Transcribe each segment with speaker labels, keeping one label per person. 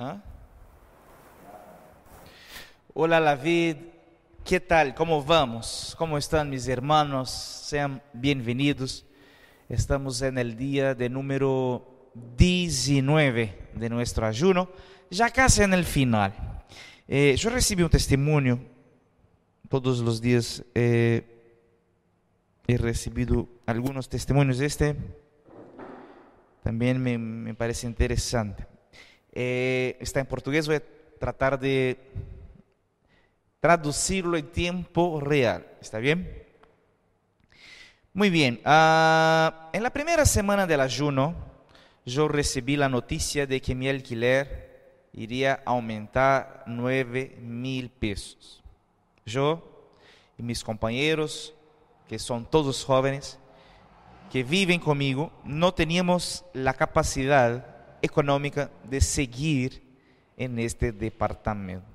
Speaker 1: ¿Ah? Hola David, ¿qué tal? ¿Cómo vamos? ¿Cómo están mis hermanos? Sean bienvenidos. Estamos en el día de número 19 de nuestro ayuno, ya casi en el final. Eh, yo recibí un testimonio todos los días. Eh, he recibido algunos testimonios. Este también me, me parece interesante. Eh, está en portugués, voy a tratar de traducirlo en tiempo real. ¿Está bien? Muy bien. Ah, en la primera semana del ayuno, yo recibí la noticia de que mi alquiler iría a aumentar 9 mil pesos. Yo y mis compañeros, que son todos jóvenes, que viven conmigo, no teníamos la capacidad económica de seguir en este departamento.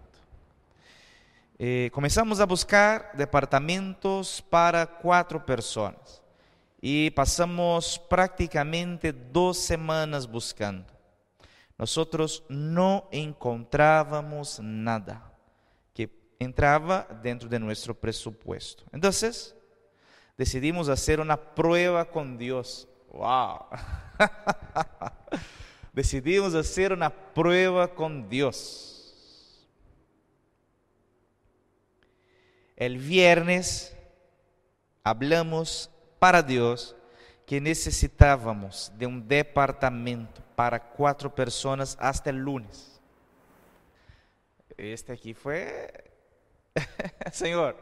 Speaker 1: Eh, comenzamos a buscar departamentos para cuatro personas y pasamos prácticamente dos semanas buscando. Nosotros no encontrábamos nada que entraba dentro de nuestro presupuesto. Entonces, decidimos hacer una prueba con Dios. ¡Wow! decidimos hacer una prueba con Dios. El viernes hablamos para Deus que necessitávamos de um departamento para quatro pessoas até o lunes. Este aqui foi, Senhor,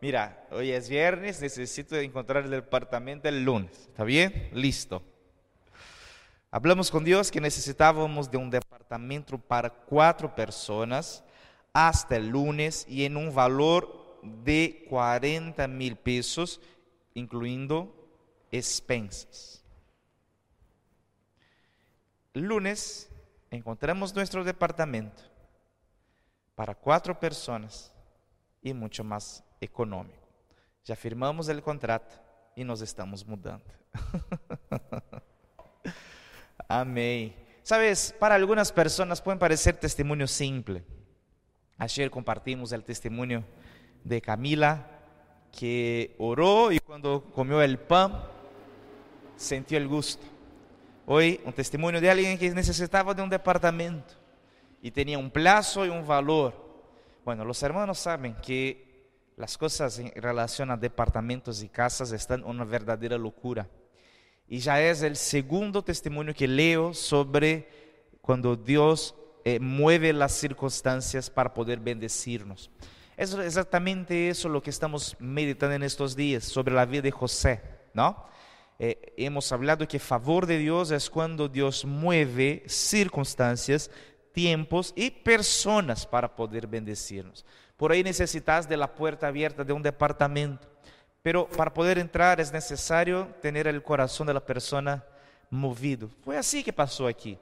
Speaker 1: mira, hoje é viernes, necessito encontrar o departamento el lunes. ¿Está bem? Listo. Hablamos com Deus que necessitávamos de um departamento para quatro pessoas el lunes e em um valor de 40 mil pesos, incluindo expensas. Lunes encontramos nuestro departamento para cuatro personas y mucho más económico. Ya firmamos el contrato y nos estamos mudando. Amém. Sabes, para algunas personas pueden parecer testimonio simple. Ayer compartimos el testimonio de Camila, que oró y cuando comió el pan, sintió el gusto. Hoy un testimonio de alguien que necesitaba de un departamento y tenía un plazo y un valor. Bueno, los hermanos saben que las cosas en relación a departamentos y casas están una verdadera locura. Y ya es el segundo testimonio que leo sobre cuando Dios eh, mueve las circunstancias para poder bendecirnos. Es exatamente eso lo que estamos meditando en estos días sobre la vida de José, ¿no? Eh, hemos hablado que favor de Dios es cuando Dios mueve circunstancias, tiempos y personas para poder bendecirnos. Por ahí necesitas de la puerta abierta de un departamento, pero para poder entrar es necesario tener el corazón de la persona movido. Fue así que pasó aquí.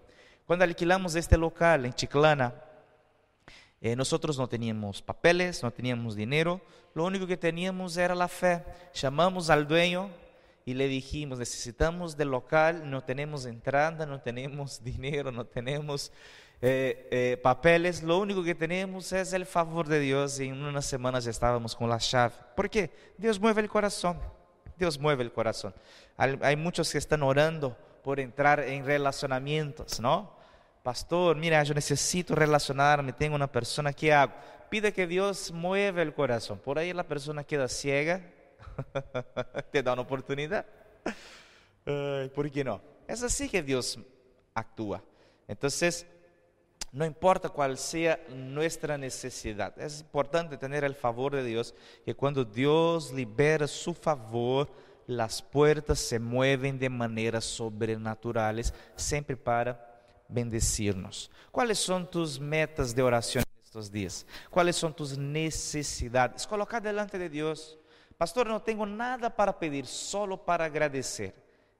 Speaker 1: Cuando alquilamos este local en Chiclana, eh, nosotros no teníamos papeles, no teníamos dinero, lo único que teníamos era la fe. Llamamos al dueño y le dijimos, necesitamos del local, no tenemos entrada, no tenemos dinero, no tenemos eh, eh, papeles, lo único que tenemos es el favor de Dios y en unas semanas estábamos con la llave. ¿Por qué? Dios mueve el corazón, Dios mueve el corazón. Hay, muchos que están orando por entrar en relacionamientos, ¿no? Pastor, mira, yo necesito relacionarme, tengo una persona que hago. Pide que Dios mueva el corazón. Por ahí la persona queda ciega, te da una oportunidad. ¿Por qué no? Es así que Dios actúa. Entonces, no importa cuál sea nuestra necesidad, es importante tener el favor de Dios, que cuando Dios libera su favor, las puertas se mueven de maneras sobrenaturales, siempre para bendecirnos. ¿Cuáles son tus metas de oración en estos días? ¿Cuáles son tus necesidades? Colocar delante de Dios. Pastor, no tengo nada para pedir, solo para agradecer.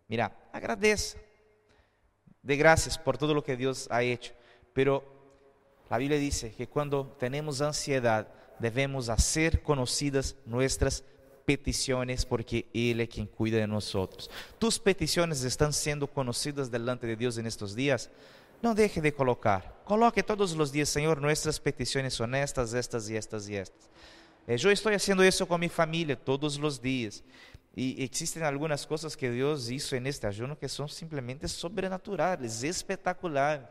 Speaker 1: Mira, agradece. De gracias por todo lo que Dios ha hecho. Pero la Biblia dice que cuando tenemos ansiedad, debemos hacer conocidas nuestras peticiones porque Él es quien cuida de nosotros. Tus peticiones están siendo conocidas delante de Dios en estos días. Não deixe de colocar. Coloque todos os dias, Senhor, nossas petições são estas, estas e estas e estas. Eu eh, estou fazendo isso com minha família todos os dias. E existem algumas coisas que Deus hizo neste ayuno que são simplesmente sobrenaturais, espetaculares.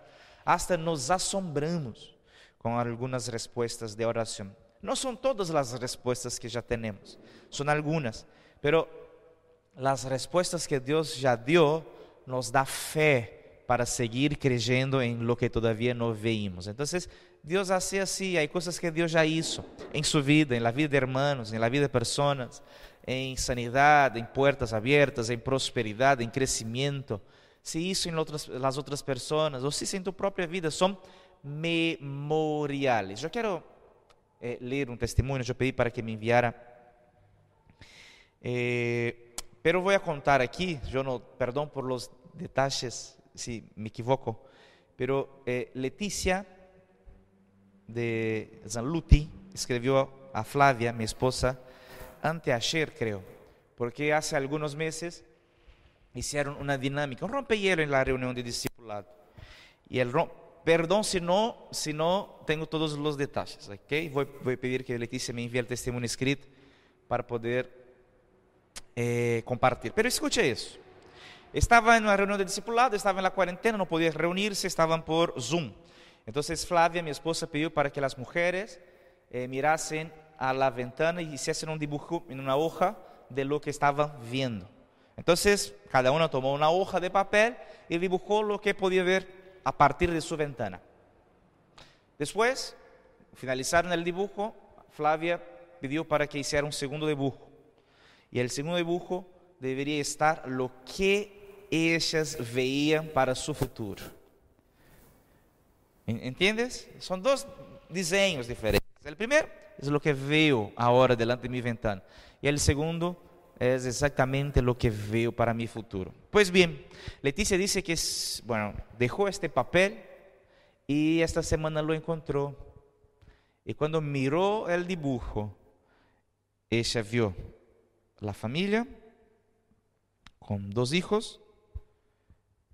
Speaker 1: Hasta nos assombramos com algumas respostas de oração. Não são todas as respostas que já temos, são algumas, mas as respostas que Deus já deu nos dá fé para seguir creyendo em lo que todavía não veímos. Então, Deus hace assim, há coisas que Deus já hizo em sua vida, em la vida de hermanos, em la vida de pessoas em sanidade, em portas abertas, em prosperidade, em crescimento, se isso em outras, nas outras pessoas, ou se em tu própria vida, são memoriales. Eu quero eh, ler um testemunho, eu pedi para que me enviara, eh, pero vou contar aqui, eu não, perdão por los detalles se me equivoco, pero eh, Letícia de Zanluti escreveu a Flávia, minha esposa, anteayer creo, porque hace algunos meses hicieron una dinámica, un rompehielo en la reunión de discipulado. Y el perdón si no, si no tengo todos los detalles, ¿ok? Voy, voy a pedir que Leticia me envíe el testimonio escrito para poder eh, compartir. Pero escuche eso. Estaba en una reunión de discipulado, estaba en la cuarentena, no podía reunirse, estaban por Zoom. Entonces Flavia, mi esposa, pidió para que las mujeres eh, mirasen a la ventana y hicieron un dibujo en una hoja de lo que estaban viendo. Entonces, cada uno tomó una hoja de papel y dibujó lo que podía ver a partir de su ventana. Después, finalizaron el dibujo, Flavia pidió para que hiciera un segundo dibujo. Y el segundo dibujo debería estar lo que ellas veían para su futuro. ¿Entiendes? Son dos diseños diferentes. El primero es lo que veo ahora delante de mi ventana. Y el segundo es exactamente lo que veo para mi futuro. Pues bien, Leticia dice que, bueno, dejó este papel y esta semana lo encontró. Y cuando miró el dibujo, ella vio la familia con dos hijos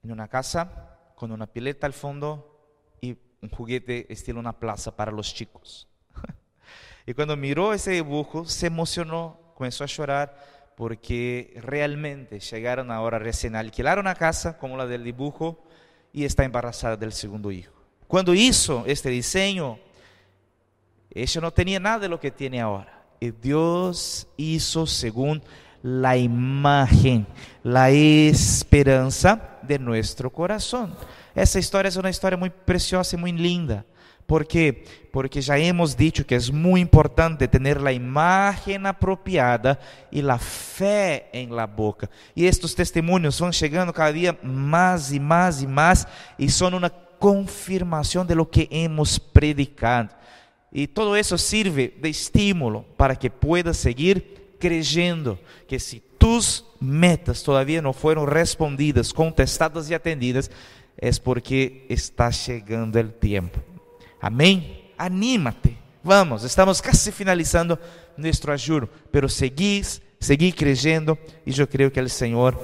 Speaker 1: en una casa con una pileta al fondo y un juguete estilo una plaza para los chicos. Y cuando miró ese dibujo, se emocionó, comenzó a llorar, porque realmente llegaron ahora recién alquilar una casa como la del dibujo y está embarazada del segundo hijo. Cuando hizo este diseño, ella no tenía nada de lo que tiene ahora. Y Dios hizo según la imagen, la esperanza de nuestro corazón. Essa história é uma história muito preciosa e muito linda. ¿Por qué? Porque ya hemos dicho que es muy importante tener la imagen apropiada y la fe en la boca. Y estos testimonios van llegando cada día más y más y más y son una confirmación de lo que hemos predicado. Y todo eso sirve de estímulo para que puedas seguir creyendo que si tus metas todavía no fueron respondidas, contestadas y atendidas, es porque está llegando el tiempo. Amém? Anímate. Vamos, estamos casi finalizando nuestro ayuno, pero seguís, seguí creyendo y yo creo que el Señor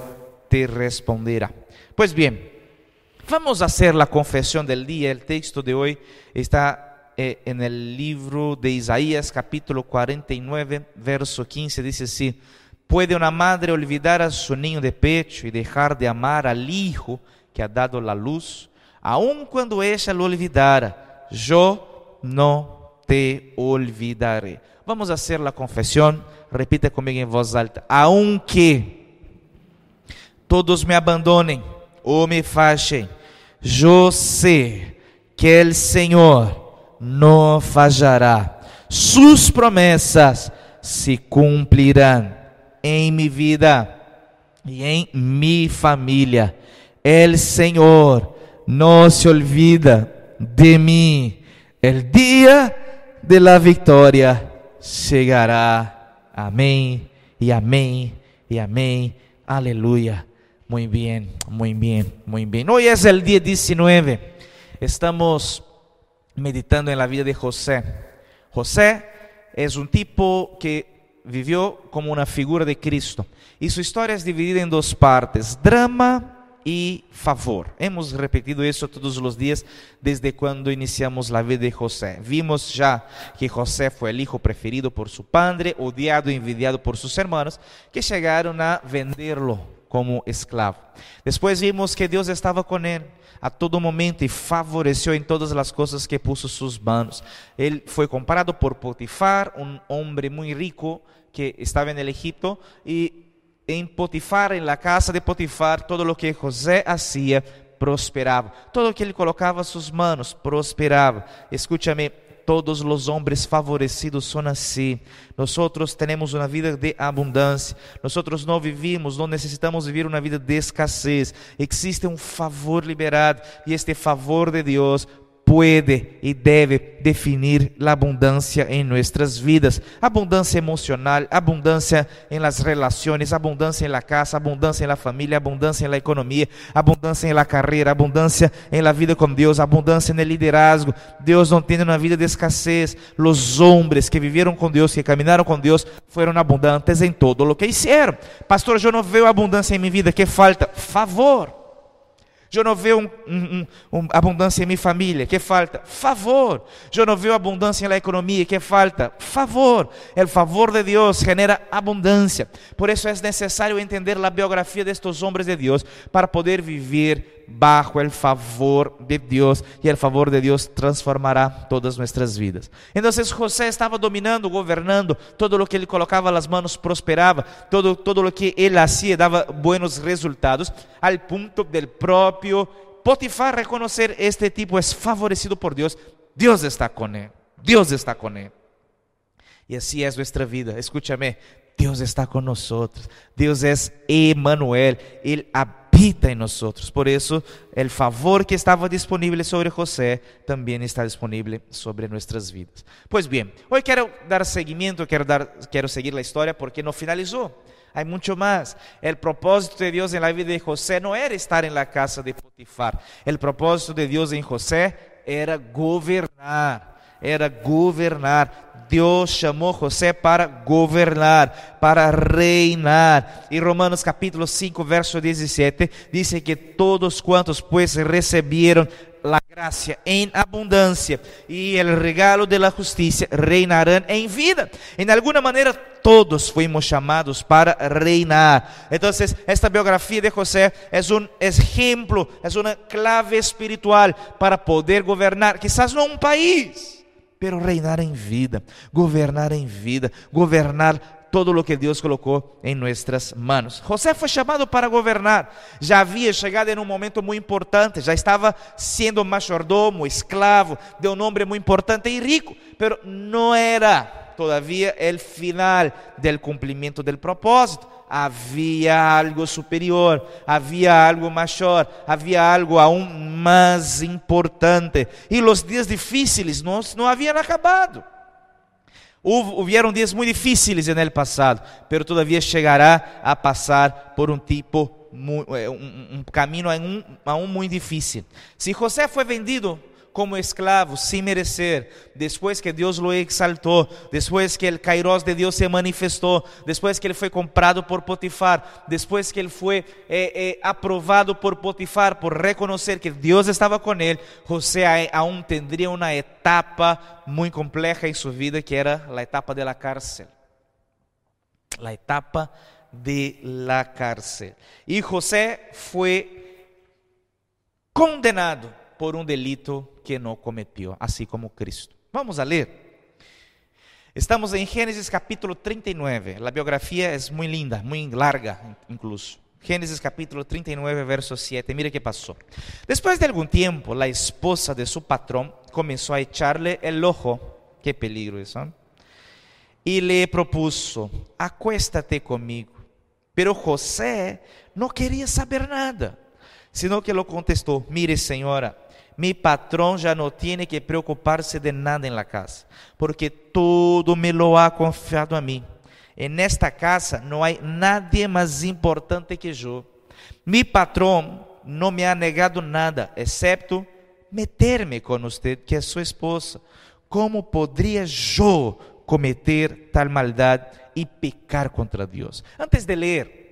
Speaker 1: te responderá. Pues bien, vamos a hacer la confesión del día. El texto de hoy está eh, en el libro de Isaías capítulo 49, verso 15. Dice así, ¿puede una madre olvidar a su niño de pecho y dejar de amar al hijo que ha dado la luz? Aun cuando ella lo olvidara, yo no te olvidaré. Vamos a hacer la confesión. Repita conmigo en voz alta. Aunque todos me abandonen o me fallen, yo sé que el Señor no fallará. Sus promesas se cumplirán en mi vida y en mi familia. El Señor no se olvida de mim. El dia de la victoria chegará. Amém e amém e amém. Aleluia. Muito bem, muito bem, muito bem. Hoje é o dia 19. Estamos meditando en la vida de José. José es un tipo que vivió como una figura de Cristo. Y su historia es dividida en dos partes, drama y favor. Hemos repetido eso todos los días desde cuando iniciamos la vida de José. Vimos ya que José fue el hijo preferido por su padre, odiado y envidiado por sus hermanos, que llegaron a venderlo como esclavo. Después vimos que Dios estaba con él a todo momento y favoreció en todas las cosas que puso sus manos. Él fue comparado por Potifar, un hombre muy rico que estaba en el Egipto en Potifar, en la casa de Potifar, todo lo que José hacía prosperaba. Todo lo que él colocaba sus manos prosperaba. Escúchame, todos los hombres favorecidos son así. Nosotros tenemos una vida de abundancia. Nosotros no vivimos, no necesitamos vivir una vida de escasez. Existe un favor liberado y este favor de Dios puede y debe definir la abundancia en nuestras vidas. Abundancia emocional, abundancia en las relaciones, abundancia en la casa, abundancia en la familia, abundancia en la economía, abundancia en la carrera, abundancia en la vida con Dios, abundancia en el liderazgo. Dios no tiene una vida de escasez. Los hombres que vivieron con Dios, que caminaron con Dios, fueron abundantes en todo lo que hicieron. Pastor, yo no veo abundancia en mi vida. ¿Qué falta? Favor. Eu não vejo um, um, um, abundância em minha família, que falta? Favor. Eu não vejo abundância na economia, que falta? Favor. O favor de Deus genera abundância. Por isso é necessário entender a biografia destes homens de Deus para poder viver bajo el favor de Dios y el favor de Dios transformará todas nuestras vidas. Entonces José estaba dominando, gobernando, todo lo que él colocaba las manos prosperaba, todo, todo lo que él hacía daba buenos resultados, al punto del propio Potifar reconocer este tipo es favorecido por Dios, Dios está con él, Dios está con él. Y así es nuestra vida, escúchame, Dios está con nosotros, Dios es Emmanuel, habita en nosotros. Por eso el favor que estaba disponible sobre José también está disponible sobre nuestras vidas. Pues bien, hoy quiero dar seguimiento, quiero, dar, quiero seguir la historia porque no finalizó. Hay mucho más. El propósito de Dios en la vida de José no era estar la casa de Potifar. El propósito de Dios en José era gobernar. Era gobernar. Deus chamou José para governar, para reinar. E Romanos capítulo 5, verso 17, diz que todos quantos pues receberam a graça em abundância e o regalo de justiça reinarão em vida. Em alguma maneira, todos fuimos chamados para reinar. Então, esta biografia de José é um exemplo, é uma clave espiritual para poder governar, quizás não um país pero reinar em vida, governar em vida, governar todo o que Deus colocou em nossas mãos. José foi chamado para governar, já havia chegado em um momento muito importante, já estava sendo machordomo, escravo de um homem muito importante e rico, pero não era todavia o final del cumprimento del propósito havia algo superior, havia algo maior, havia algo aún mais importante. E os dias difíceis não, não haviam acabado. Houveram dias muito difíceis no passado, pero todavia chegará a passar por um tipo, eh, um, um caminho aún muito difícil. Se José foi vendido como esclavo sin merecer, después que Dios lo exaltó, después que el kairos de Dios se manifestó, después que él fue comprado por Potifar, después que él fue eh, eh, aprobado por Potifar por reconocer que Dios estaba con él, José aún tendría una etapa muy compleja en su vida que era la etapa de la cárcel. La etapa de la cárcel. Y José fue condenado por um delito que não cometeu, assim como Cristo. Vamos a ler. Estamos em Gênesis capítulo 39. A biografia é muito linda, muito larga, incluso. Gênesis capítulo 39, verso 7. Mira que passou. Depois de algum tempo, a esposa de seu patrão começou a echarle el ojo. Que peligro isso. E le propuso: Acuéstate comigo. Pero José não queria saber nada, sino que lo contestou: Mire, senhora, mi patrón ya no tiene que preocuparse de nada en la casa, porque todo me lo ha confiado a mí. En esta casa no hay nadie más importante que yo. Mi patrón no me ha negado nada, excepto meterme con usted, que es su esposa. ¿Cómo podría yo cometer tal maldad y pecar contra Dios? Antes de leer,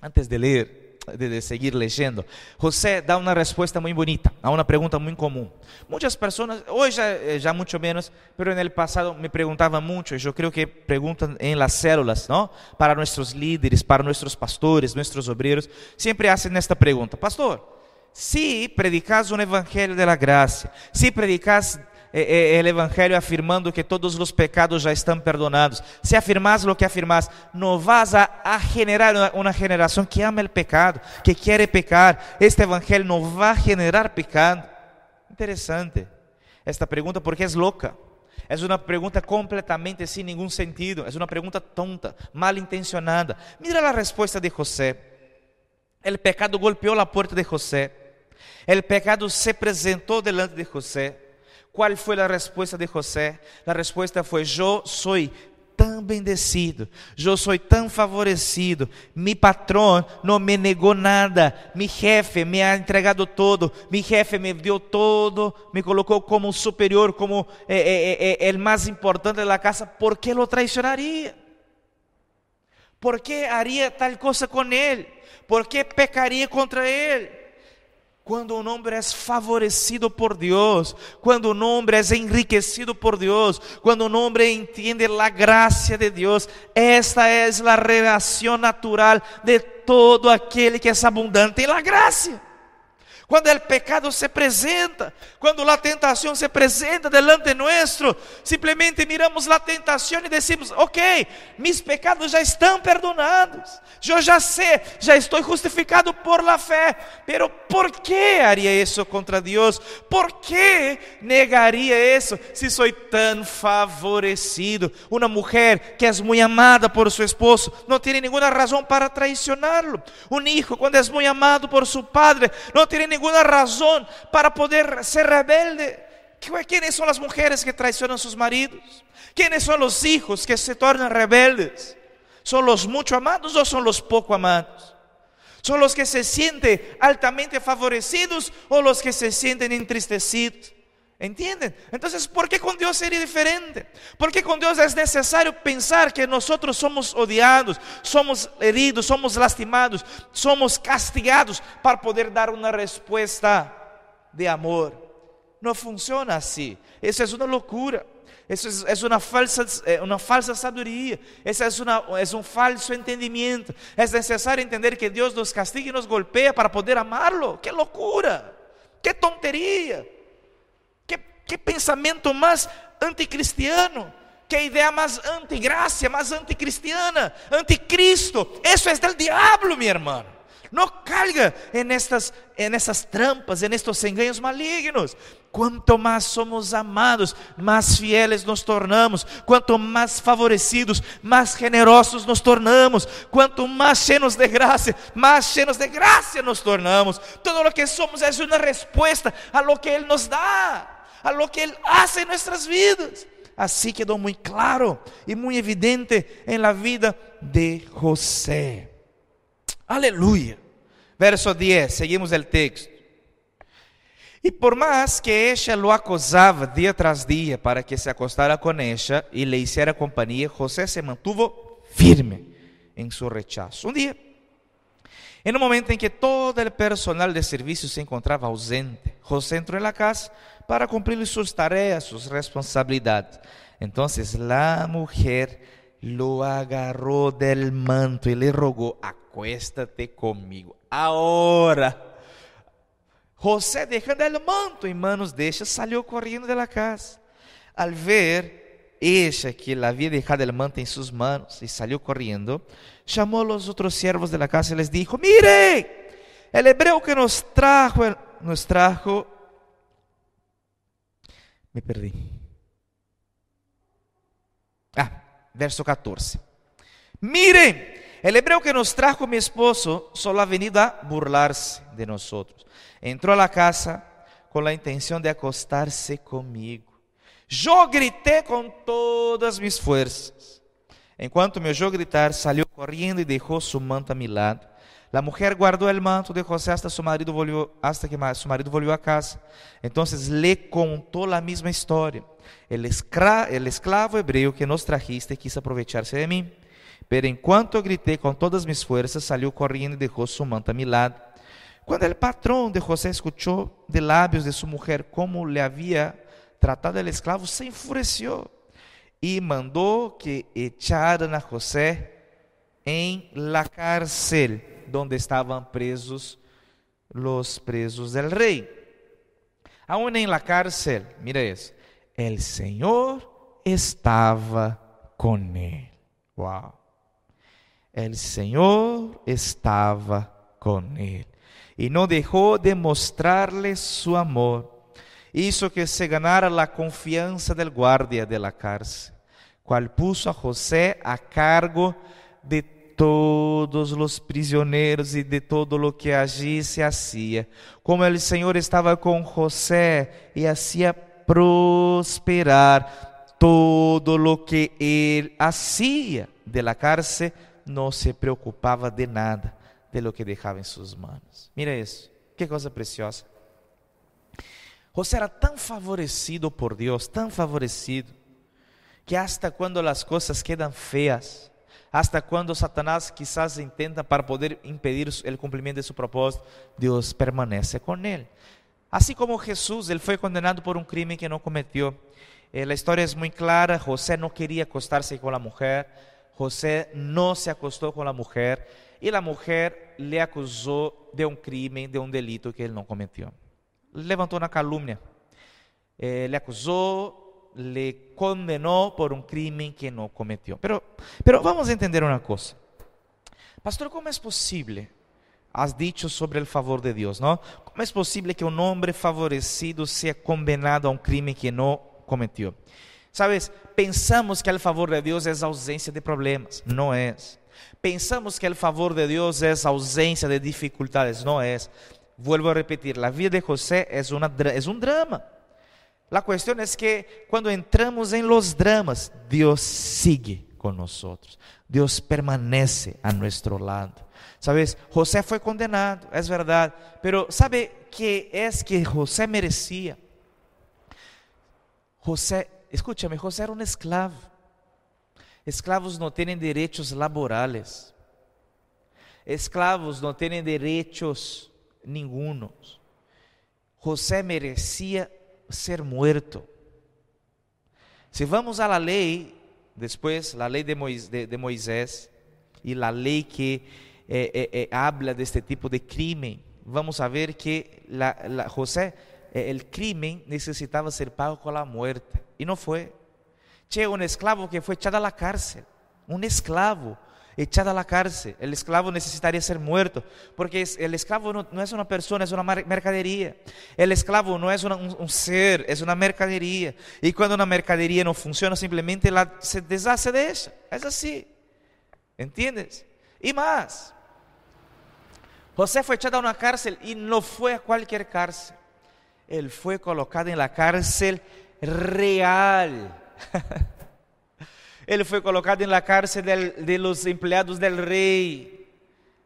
Speaker 1: antes de leer, de, seguir leyendo. José da una respuesta muy bonita a una pregunta muy común. Muchas personas, hoy ya, eh, ya mucho menos, pero en el pasado me preguntaban mucho, y yo creo que preguntan en las células, ¿no? Para nuestros líderes, para nuestros pastores, nuestros obreros, siempre hacen esta pregunta, pastor, si predicas un evangelio de la gracia, si predicas eh, el Evangelio afirmando que todos los pecados ya están perdonados. Si afirmas lo que afirmas, no vas a, a generar una, generación que ama el pecado, que quiere pecar. Este Evangelio no va a generar pecado. Interesante esta pregunta porque es loca. Es una pregunta completamente sin ningún sentido. Es una pregunta tonta, malintencionada. Mira la respuesta de José. El pecado golpeó la puerta de José. El pecado se presentó delante de José. ¿Cuál fue la respuesta de José? La respuesta fue, yo soy tan bendecido, yo soy tan favorecido, mi patrón no me negó nada, mi jefe me ha entregado todo, mi jefe me dio todo, me colocó como superior, como eh, eh, eh, el más importante de la casa, ¿por qué lo traicionaría? ¿Por qué haría tal cosa con él? ¿Por qué pecaría contra él? Quando um homem é favorecido por Deus, quando um homem é enriquecido por Deus, quando um homem entende a graça de Deus, esta é a relação natural de todo aquele que é abundante em la graça. Quando o pecado se apresenta, quando a tentação se apresenta delante nuestro, simplesmente miramos a tentação e decimos: Ok, mis pecados já estão perdonados, eu já sei, já estou justificado por la fé, pero ¿por que haria isso contra Deus? ¿Por que negaria isso se sou tão favorecido? Uma mulher que é muito amada por seu esposo não tem nenhuma razão para traicioná-lo. Um hijo, quando é muito amado por seu padre, não tem ninguna razón para poder ser rebelde. ¿Quiénes son las mujeres que traicionan a sus maridos? ¿Quiénes son los hijos que se tornan rebeldes? ¿Son los mucho amados o son los poco amados? ¿Son los que se sienten altamente favorecidos o los que se sienten entristecidos? ¿Entienden? Entonces, ¿por qué con Dios sería diferente? ¿Por qué con Dios es necesario pensar que nosotros somos odiados, somos heridos, somos lastimados, somos castigados para poder dar una respuesta de amor? No funciona así. Eso es una locura. Eso es, es una, falsa, eh, una falsa sabiduría. Eso es, una, es un falso entendimiento. Es necesario entender que Dios nos castiga y nos golpea para poder amarlo. ¡Qué locura! ¡Qué tontería! Que pensamento mais anticristiano, que ideia mais antigracia, mais anticristiana, anticristo. Isso é del diabo, minha irmã. Não caiga en estas, en essas trampas, en estos engaños malignos. Quanto mais somos amados, mais fieles nos tornamos. Quanto mais favorecidos, mais generosos nos tornamos. Quanto mais cheios de graça, mais cheios de graça nos tornamos. Todo o que somos é uma resposta a lo que Ele nos dá a lo que Él hace en nuestras vidas. Así quedó muy claro y muy evidente en la vida de José. Aleluya. Verso 10, seguimos el texto. E por mais que ella lo acosava dia tras dia para que se acostara com ella e le hiciera companhia, José se mantuvo firme em seu rechazo. Um dia, em um momento em que todo o personal de serviço se encontrava ausente, José entrou na casa para cumplir sus tareas, sus responsabilidades. Entonces la mujer lo agarró del manto y le rogó, acuéstate conmigo. Ahora, José dejando el manto en manos de ella, salió corriendo de la casa. Al ver ella que la había dejado el manto en sus manos y salió corriendo, llamó a los otros siervos de la casa y les dijo, mire, el hebreo que nos trajo, nos trajo me perdi. Ah, verso 14. Miren, el hebreo que nos trajo mi esposo solo ha venido a burlarse de nosotros. Entró a la casa con la intención de acostarse conmigo. Yo grité con todas mis fuerzas. Enquanto me oyó gritar, salió corriendo y dejó su manto a mi lado. La mujer guardó el manto de José hasta, marido que su marido volvió a casa. Entonces le contó la misma historia. El, escra, el esclavo hebreo que nos trajiste quiso aprovecharse de mí. Pero enquanto gritei com todas mis fuerzas, salió corriendo y dejó su manta a mi lado. Cuando el patrón de José escuchó de labios de su mujer cómo le había tratado el esclavo, se enfureció y mandó que echaran a José en la cárcel donde estaban presos los presos del rey. Aún en la cárcel, mira eso, el Señor estaba con él. Wow. El Señor estaba con él y no dejó de mostrarle su amor. Hizo que se ganara la confianza del guardia de la cárcel, cual puso a José a cargo de todos los prisioneros y de todo lo que allí se hacía. Como el Señor estaba con José y hacía prosperar todo lo que él hacía de la cárcel, no se preocupaba de nada de lo que dejaba en sus manos. Mira eso, qué cosa preciosa. José era tan favorecido por Dios, tan favorecido, que hasta cuando las cosas quedan feas, hasta cuando Satanás quizás intenta para poder impedir el cumplimiento de su propósito, Dios permanece con él. Así como Jesús, él fue condenado por un crimen que no cometió. Eh, historia es muy clara, José no quería acostarse con la mujer, José no se acostó con la mujer y la mujer le acusó de un crimen, de un delito que él no cometió. Levantó una calumnia, eh, le acusó, le condenó por un crimen que no cometió. Pero, pero vamos a entender una cosa. Pastor, ¿cómo es posible? Has dicho sobre el favor de Dios, ¿no? ¿Cómo es posible que un hombre favorecido sea condenado a un crimen que no cometió? Sabes, pensamos que el favor de Dios es ausencia de problemas. No es. Pensamos que el favor de Dios es ausencia de dificultades. No es. Vuelvo a repetir, la vida de José es, una, es un drama. La cuestión es que cuando entramos en los dramas, Dios sigue con nosotros. Dios permanece a nuestro lado. Sabes, José fue condenado, es verdad, pero ¿sabe qué es que José merecía? José Escúchame, José era un esclavo. Esclavos no tienen derechos laborales. Esclavos no tienen derechos ningunos. José merecía ser muerto. Si vamos a la ley, después la ley de Moisés, de, de Moisés y la ley que eh, eh, eh, habla de este tipo de crimen, vamos a ver que la, la José, eh, el crimen necesitaba ser pago con la muerte. Y no fue. Che, un esclavo que fue echado a la cárcel. Un esclavo echado a la cárcel. El esclavo necesitaría ser muerto. Porque el esclavo no, es una persona, es una mercadería. El esclavo no es un, ser, es una mercadería. Y cuando una mercadería no funciona, simplemente la, se deshace de ella. Es así. ¿Entiendes? Y más. José fue echado a una cárcel y no fue a cualquier cárcel. Él fue colocado en la cárcel real. Él fue colocado en la cárcel de los empleados del rey.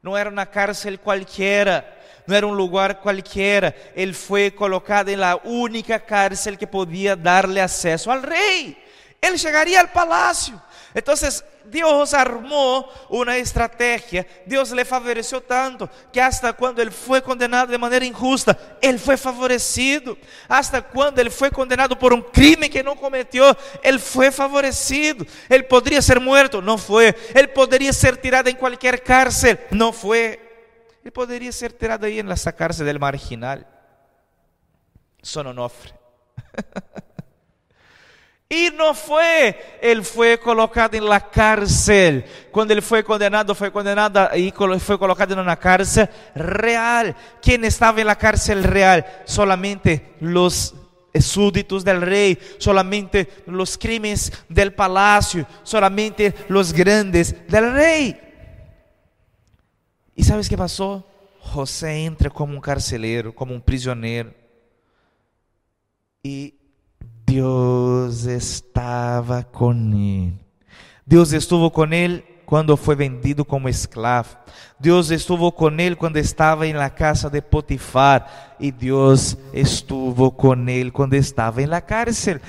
Speaker 1: No era una cárcel cualquiera, no era un lugar cualquiera. Él fue colocado en la única cárcel que podía darle acceso al rey. Él llegaría al palacio. Entonces, Dios armó una estrategia, Dios le favoreció tanto que hasta cuando él fue condenado de manera injusta, él fue favorecido. Hasta cuando él fue condenado por un crimen que no cometió, él fue favorecido. Él podría ser muerto, no fue. Él podría ser tirado en cualquier cárcel, no fue. Él podría ser tirado ahí en esa cárcel del marginal. Sononofre. Y no fue, él fue colocado en la cárcel. Cuando él fue condenado, fue condenado y fue colocado en una cárcel real. ¿Quién estaba en la cárcel real? Solamente los súbditos del rey, solamente los crímenes del palacio, solamente los grandes del rey. ¿Y sabes qué pasó? José entra como un carcelero, como un prisionero. Y Dios estaba con él. Dios estuvo con él cuando fue vendido como esclavo. Dios estuvo con él cuando estaba en la casa de Potifar. Y Dios estuvo con él cuando estaba en la cárcel.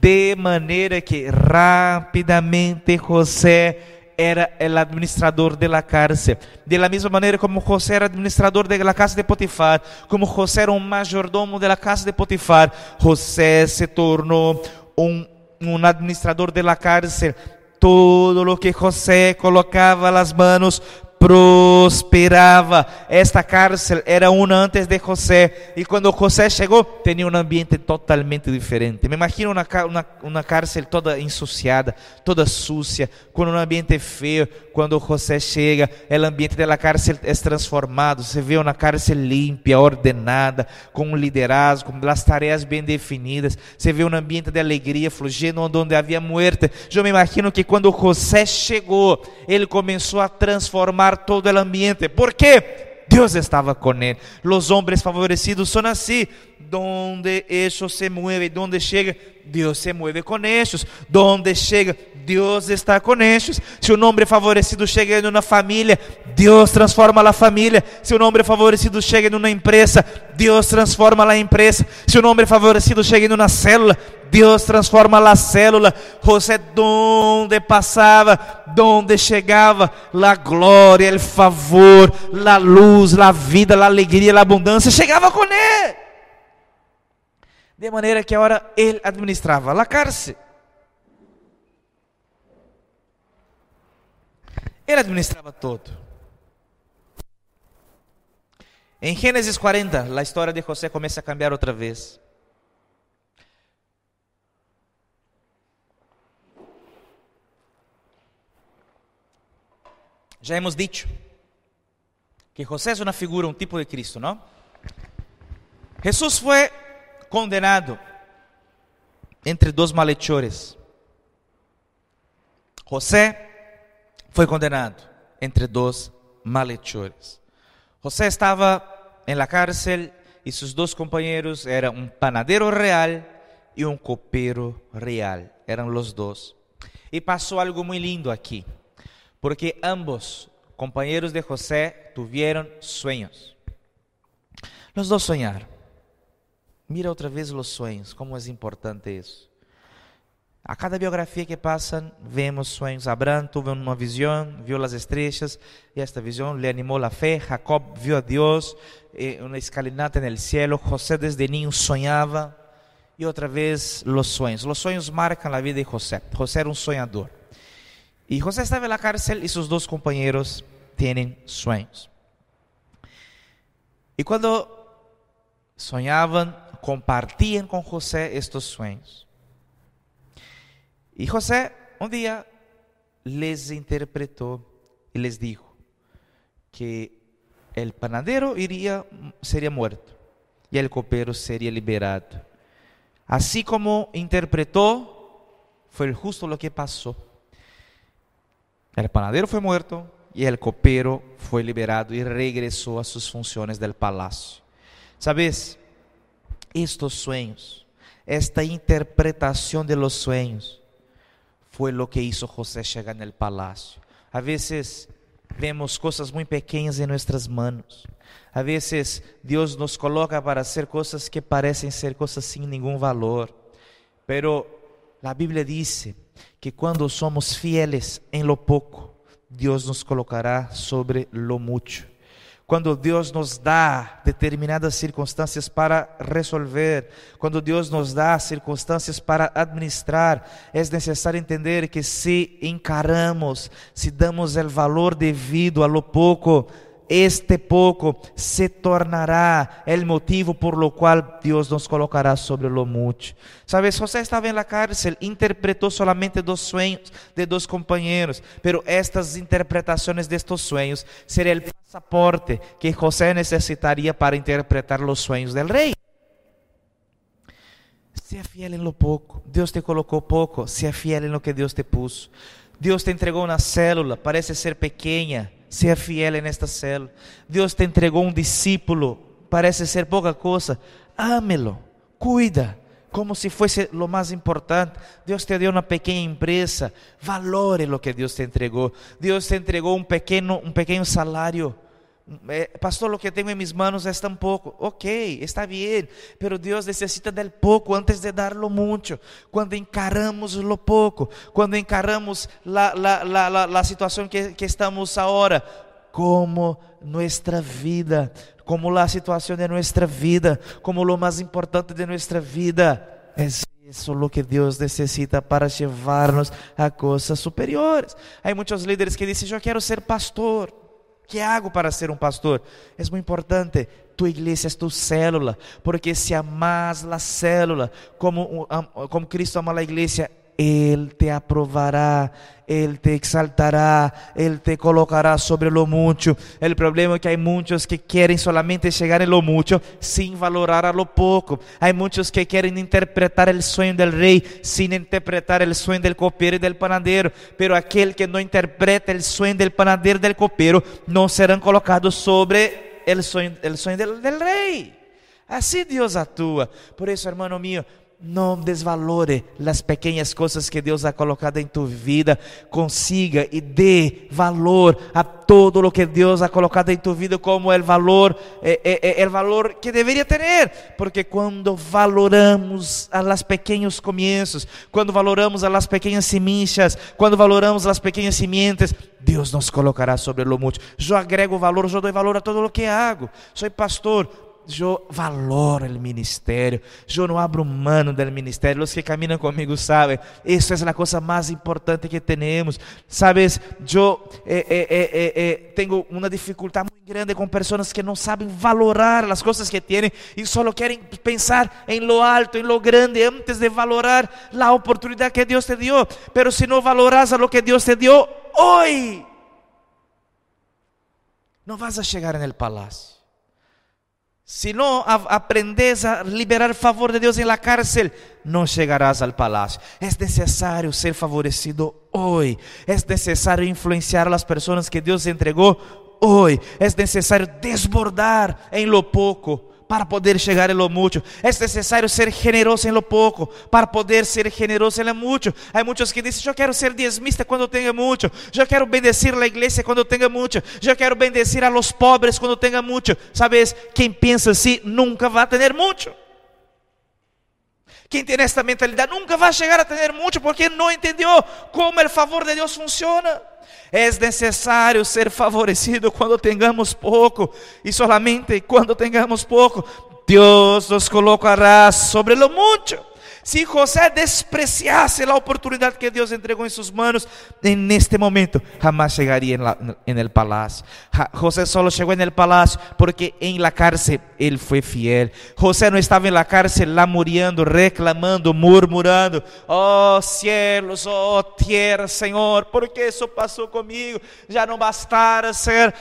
Speaker 1: De manera que rápidamente José era el administrador de la cárcel. De la misma manera como José era administrador de la casa de Potifar, como José era un mayordomo de la casa de Potifar, José se tornó un, un administrador de la cárcel. Todo lo que José colocaba las manos prosperava. Esta cárcel era uma antes de José. E quando José chegou, tinha um ambiente totalmente diferente. Me imagino uma, uma, uma cárcel toda ensuciada, toda sucia, com um ambiente feio. Quando José chega, o ambiente da cárcel é transformado. Você vê uma cárcel limpa, ordenada, com um liderazgo, com as tarefas bem definidas. Você vê um ambiente de alegria fluindo onde havia muerte. Eu me imagino que quando José chegou, ele começou a transformar todo el ambiente. ¿Por qué? Dios estaba con él. Los hombres favorecidos son así. Donde ellos se mueve, donde llega, Dios se mueve con ellos. Donde llega, Dios está con ellos. Si un hombre favorecido llega en una familia, Dios transforma la familia. Si un hombre favorecido llega en una empresa, Dios transforma la empresa. Si un hombre favorecido llega en una célula, Deus transforma a célula. José, donde passava, donde chegava, a glória, o favor, a luz, a vida, a alegria, a abundância, chegava com ele. De maneira que agora ele administrava a cárcel. Ele administrava todo. Em Gênesis 40, a história de José começa a cambiar outra vez. Já hemos dicho que José es una figura, un tipo de Cristo, ¿no? Jesús fue condenado entre dos malhechores. José foi condenado entre dos malhechores. José estava em la cárcel e seus dois companheiros eram um panadero real e um copeiro real. Eram os dois. E passou algo muito lindo aqui porque ambos, compañeros de José, tuvieron sueños. Los dos soñaron. Mira outra vez os sonhos, como é importante isso. A cada biografia que passam, vemos sonhos. Abraão teve uma visão, viu as estrelas, e esta visão lhe animou a fé. Jacob viu a Deus, uma escalinata no céu. José desde niño sonhava. E outra vez, os sonhos. Os sonhos marcam a vida de José. José era um sonhador. Y José estaba en la cárcel y sus dos compañeros tienen sueños. Y cuando soñaban, compartían con José estos sueños. Y José un día les interpretó y les dijo que el panadero sería muerto y el copero sería liberado. Así como interpretó, fue justo lo que pasó. El panadero foi morto e el copero foi liberado e regressou a suas funções del palacio. Sabes, estos sueños, esta interpretação de los sueños, foi lo que hizo José chegar no palacio. A vezes vemos coisas muito pequenas em nossas manos. A vezes Deus nos coloca para hacer coisas que parecem ser coisas sem nenhum valor. Pero a Bíblia diz que quando somos fieles em lo pouco, Deus nos colocará sobre lo mucho. Quando Deus nos dá determinadas circunstâncias para resolver, quando Deus nos dá circunstâncias para administrar, é necessário entender que se encaramos, se damos o valor devido a lo pouco, este pouco se tornará el motivo por lo cual Dios nos colocará sobre lo mucho. Sabes, José estava en la cárcel, interpretou solamente dos sueños de dos compañeros, pero estas interpretaciones de estos sueños sería el pasaporte que José necesitaría para interpretar los sueños del rey. Sea fiel en lo poco. Deus te colocou pouco. Sea fiel en lo que Deus te puso. Deus te entregou uma célula, parece ser pequena Seja fiel en esta célula. Deus te entregou um discípulo, parece ser pouca coisa. Ámelo, cuida, como se fosse lo mais importante. Deus te deu uma pequena empresa, valore lo que Deus te entregou. Deus te entregou um pequeno, um pequeno salário. Eh, pastor, lo que tengo en mis manos es tan poco. Ok, está bien, pero Dios necesita del poco antes de dar lo mucho. Cuando encaramos lo poco, cuando encaramos la, la, la, la, que, que estamos ahora, como nuestra vida, como la situación de nuestra vida, como lo más importante de nuestra vida. Es eso lo que Dios necesita para llevarnos a cosas superiores. Hay muchos líderes que dicen, yo quiero ser pastor. ¿Qué hago para ser un pastor? Es muy importante. Tu iglesia es tu célula, porque si amas la célula como, como Cristo ama la iglesia, Él te aprovará, Él te exaltará, Él te colocará sobre lo mucho. El problema es que hay muchos que quieren solamente llegar en lo mucho sin valorar a lo poco. Hay muchos que quieren interpretar el sueño del rey sin interpretar el sueño del copero y del panadero. Pero aquel que no interpreta el sueño del panadero y del copero no serán colocados sobre el sueño, el sueño del, del rey. Así Dios actúa. Por eso, hermano mío, não desvalore as pequenas coisas que Deus ha colocado em tu vida. Consiga e dê valor a todo o que Deus ha colocado em tu vida como o valor, é, é, o valor que deveria ter. Porque quando valoramos as pequenos começos, quando valoramos as pequenas sementes, quando valoramos as pequenas sementes, Deus nos colocará sobre o muito. Eu agrego valor, eu dou valor a todo o que hago. Sou pastor eu valoro o ministério, eu não abro mano do ministério. Os que caminham comigo sabem, isso é a coisa mais importante que temos. Sabes, eu eh, eh, eh, eh, dificuldade muito grande com pessoas que não sabem valorar as coisas que têm e só querem pensar em lo alto, em lo grande, antes de valorar a oportunidade que Deus te deu. Pero se não valoras a lo que Deus te deu hoje, não vas a chegar no palácio. Si no aprendes a liberar favor de Dios en la cárcel, no llegarás al palacio. Es necesario ser favorecido hoy. Es necesario influenciar a las personas que Dios entregó hoy. Es necesario desbordar en lo poco para poder chegar em lo mucho. É necessário ser generoso em lo pouco para poder ser generoso em lo mucho. Há muitos que dizem: Eu quero ser diezmista quando tenha muito. Eu quero bendecir a igreja quando tenha muito. Eu quero bendecir a los pobres quando tenha muito. Sabes, quem pensa assim nunca vai ter muito. Quem tem esta mentalidade nunca vai chegar a ter muito porque não entendeu como o favor de Deus funciona. É necessário ser favorecido quando tengamos pouco, e solamente quando tengamos pouco, Deus nos colocará sobre lo mucho. Si José despreciase la oportunidad que Dios entregó en sus manos, en este momento en, la, en, el palacio. José solo llegó en el palacio porque en la cárcel él fue fiel. José no estaba en la cárcel lamuriando, reclamando, murmurando. Oh cielos, oh tierra, ¿por qué eso pasó conmigo? Ya no bastara ser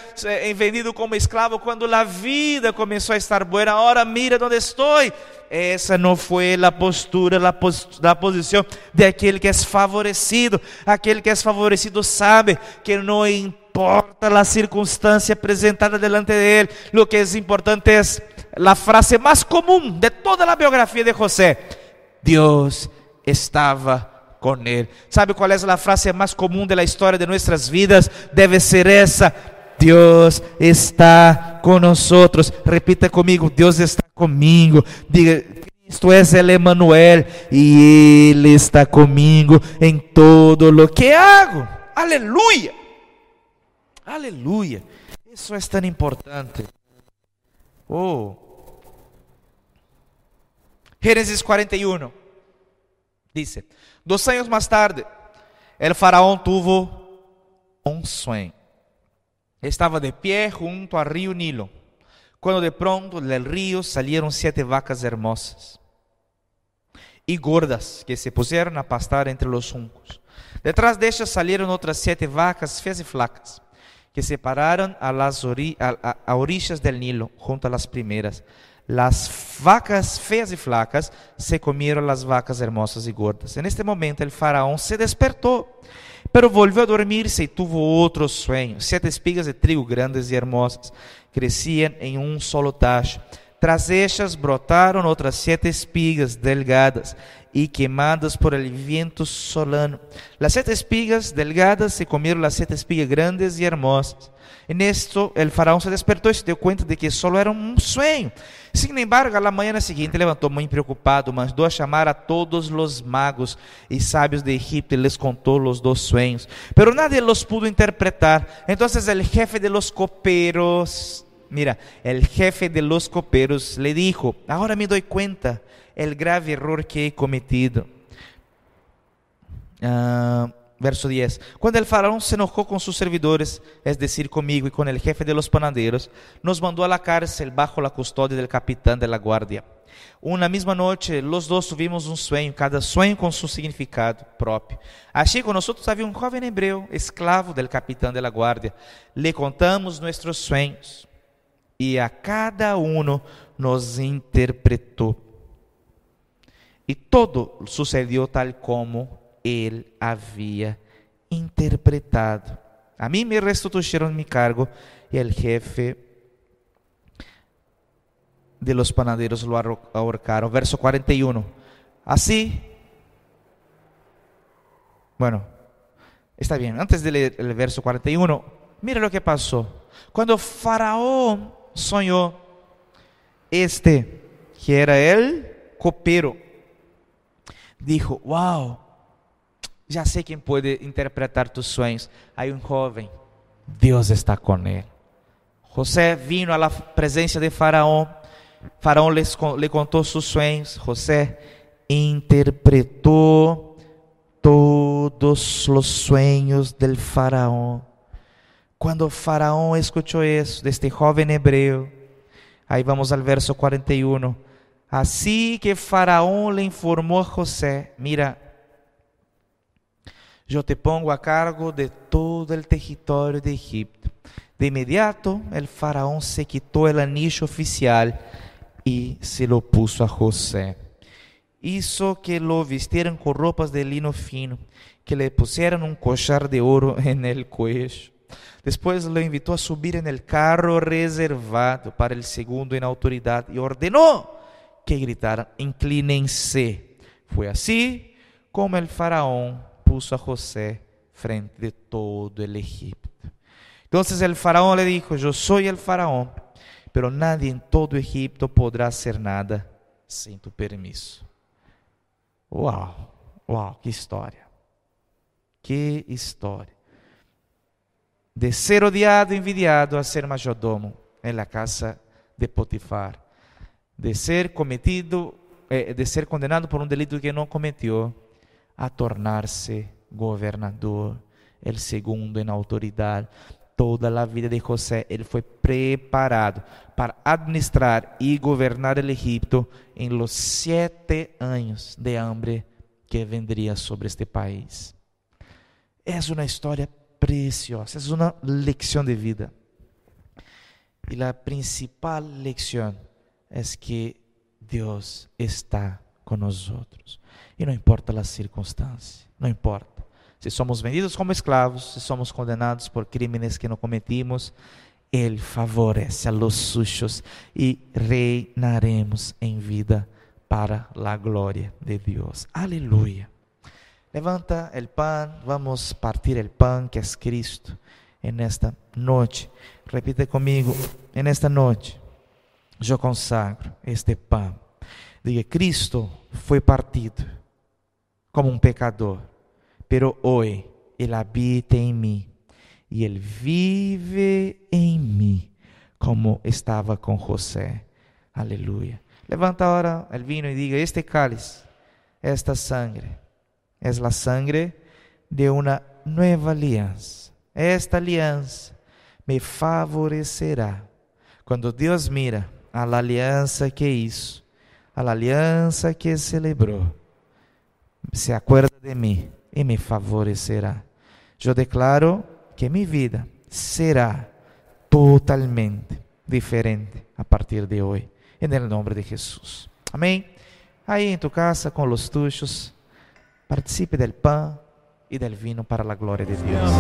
Speaker 1: vendido como esclavo cuando la vida comenzó a estar buena. Ahora mira donde estoy. Essa não foi a postura, a, post, a posição de aquele que é favorecido. Aquele que é favorecido sabe que não importa a circunstância apresentada delante de ele. Lo que é importante é a frase mais comum de toda a biografia de José: Deus estava com ele. ¿Sabe qual é a frase mais comum da história de nossas vidas? Deve ser essa: Deus está nós. Repita comigo: Deus está comigo. Diga: Cristo é el e Ele está comigo em todo lo que hago. Aleluia! Aleluia! Isso é tão importante. Oh. Gênesis 41 dice: Dos anos mais tarde, el faraón tuvo um sonho. Estava de pé junto ao rio Nilo, quando de pronto del rio salieron siete vacas hermosas e gordas que se puseram a pastar entre los juncos. Detrás de ellas salieron outras siete vacas feas e flacas que se pararam a, las a, a, a orillas del Nilo junto a las primeras. Las vacas feas e flacas se comieron las vacas hermosas e gordas. En este momento el faraón se despertou Pero volvió a dormirse y tuvo otro sueño. Siete espigas de trigo grandes y hermosas crecían en un solo tacho. Tras ellas brotaron otras siete espigas delgadas y quemadas por el viento solano. Las siete espigas delgadas se comieron las siete espigas grandes y hermosas. En esto el faraón se despertó y se dio cuenta de que solo era un sueño. Sin embargo, a la mañana siguiente levantó muy preocupado, mandó a llamar a todos los magos y sabios de Egipto y les contó los dos sueños. Pero nadie los pudo interpretar. Entonces el jefe de los coperos Mira, el jefe de los coperos le dijo, ahora me doy cuenta el grave error que he cometido. Uh, verso 10. Cuando el faraón se enojó con sus servidores, es decir, conmigo y con el jefe de los panaderos, nos mandó a la cárcel bajo la custodia del capitán de la guardia. Una misma noche, los dos tuvimos un sueño, cada sueño con su significado propio. Allí con nosotros había un joven hebreo, esclavo del capitán de la guardia. Le contamos nuestros sueños e a cada um nos interpretou. E todo sucedeu tal como ele havia interpretado. A mim me restituyeron mi cargo e el jefe de los panaderos lo ahorcaron. Verso 41. Así, bueno, está bien. Antes de leer el verso 41, mira lo que pasó. Cuando Faraón sonhou este, que era el copero, dijo, wow, já sei quem pode interpretar tus sueños. Hay um jovem, Deus está com ele. José vino à presença de Faraó. Faraó le contou seus sonhos. José interpretou todos os sonhos del Faraó. Quando Faraón escuchou isso deste jovem hebreu, aí vamos ao verso 41. Assim que Faraón le informou a José: Mira, eu te pongo a cargo de todo o território de Egipto. De imediato, el faraón se quitou el anillo oficial e se lo puso a José. Hizo que lo vistieran con ropas de lino fino, que le pusieran un collar de oro en el cuello Después lo invitó a subir en el carro reservado para el segundo en autoridad y ordenó que gritaran, inclínense. Fue así como el faraón puso a José frente de todo el Egipto. Entonces el faraón le dijo, yo soy el faraón, pero nadie en todo Egipto podrá hacer nada sin tu permiso. Wow, wow, qué historia. Qué historia de ser odiado envidiado a ser mayordomo em la casa de Potifar, de ser cometido, eh, de ser condenado por um delito que não cometeu, a tornar-se governador, el segundo em autoridade. Toda a vida de José, ele foi preparado para administrar e governar o Egipto em los sete anos de hambre que vendria sobre este país. É uma história preciosa, es una lección de vida. Y la principal lección es que Dios está con nosotros. Y no importa las circunstancias, no importa. Si somos vendidos como esclavos, si somos condenados por crímenes que no cometimos, Él favorece a los suyos y reinaremos en vida para la gloria de Dios. Aleluya. Levanta el pan, vamos a partir el pan que es Cristo en esta noche. Repite conmigo, en esta noche yo consagro este pan. Diga, Cristo fue partido como un pecador, pero hoy Él habita en mí y Él vive en mí como estaba con José. Aleluya. Levanta ahora el vino y diga, este cáliz, esta sangre es la sangre de una nueva alianza. Esta alianza me favorecerá. Quando Deus mira a aliança que hizo, a aliança que celebrou, se acuerda de mim e me favorecerá. Eu declaro que minha vida será totalmente diferente a partir de hoje, en el nombre de Jesus. Amém? Aí em tu casa com os tuchos. Participe del pan y del vino para la gloria de Dios.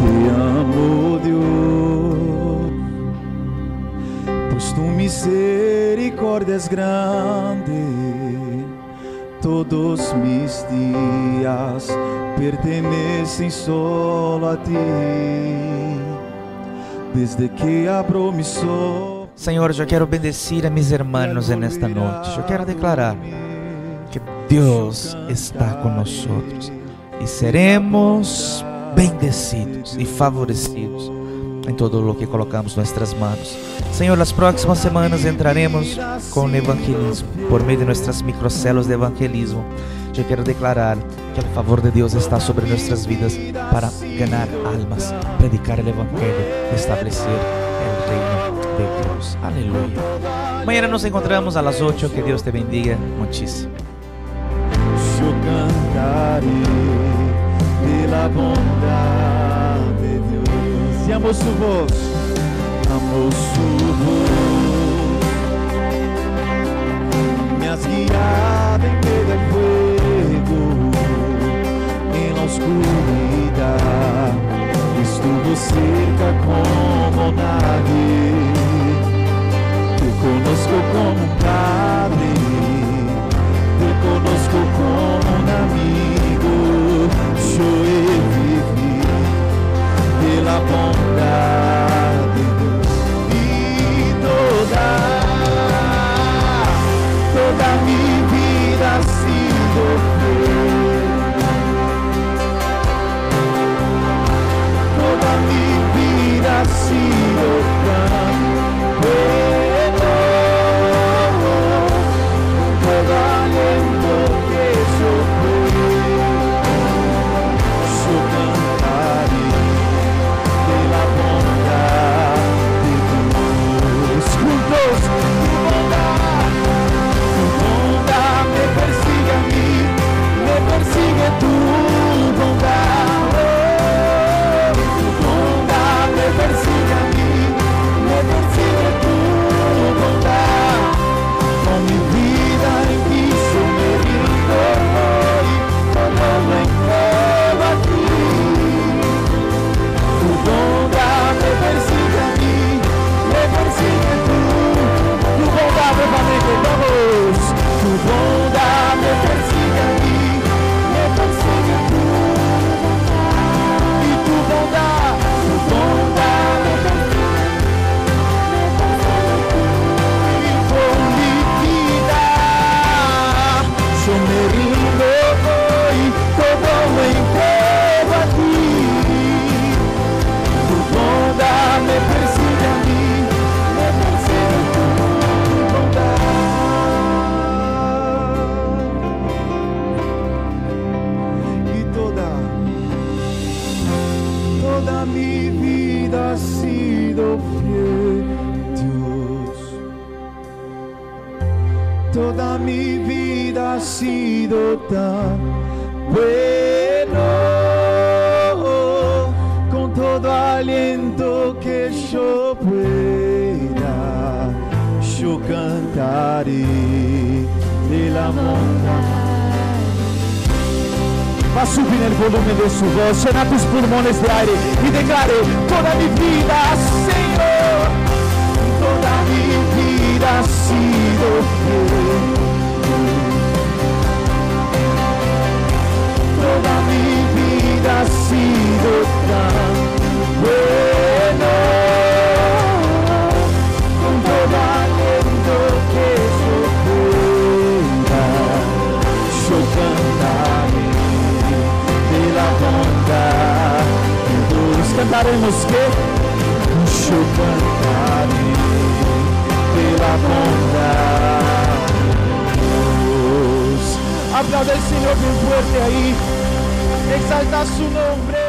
Speaker 2: Te amo, Dios, pues Tu misericórdia é grande, todos mis dias pertenecem solo a ti. Desde que abro ojos.
Speaker 1: Senhor, eu quero bendecir a mis hermanos nesta noite. Eu quero declarar que Deus está conosco e seremos bendecidos e favorecidos em todo o que colocamos nossas mãos. Senhor, nas próximas semanas entraremos com o evangelismo, por meio de nossas microcelas de evangelismo. Eu quero declarar que o favor de Deus está sobre nossas vidas para ganhar almas, predicar o evangelho, estabelecer o reino de Deus. Aleluia. Amanhã nos encontramos a las 8. Que Deus te bendiga muchísimo.
Speaker 2: Eu cantarei pela bondade de Deus. E amo sua voz, amo sua voz. Me has guiado em meio ao fuego, la oscuridad. Estuvo cerca como nadie. Te conozco como um padre. Te conozco como un amigo, he vivido de la bondad de Dios y toda, toda mi Toda mi vida ha sido tan bueno, con todo aliento que yo pueda, yo cantaré de la montaña. Va a subir el volumen de su voz, llena tus pulmones de aire y declare toda mi vida, Señor, vida ha sido fiel. Toda mi vida ha sido tan bueno, con todo aliento que yo pueda, yo cantaré de la bondad de Dios. Cantaremos que yo cantaré bondad. Aplauda al Señor bien fuerte ahí. Exalta su nombre.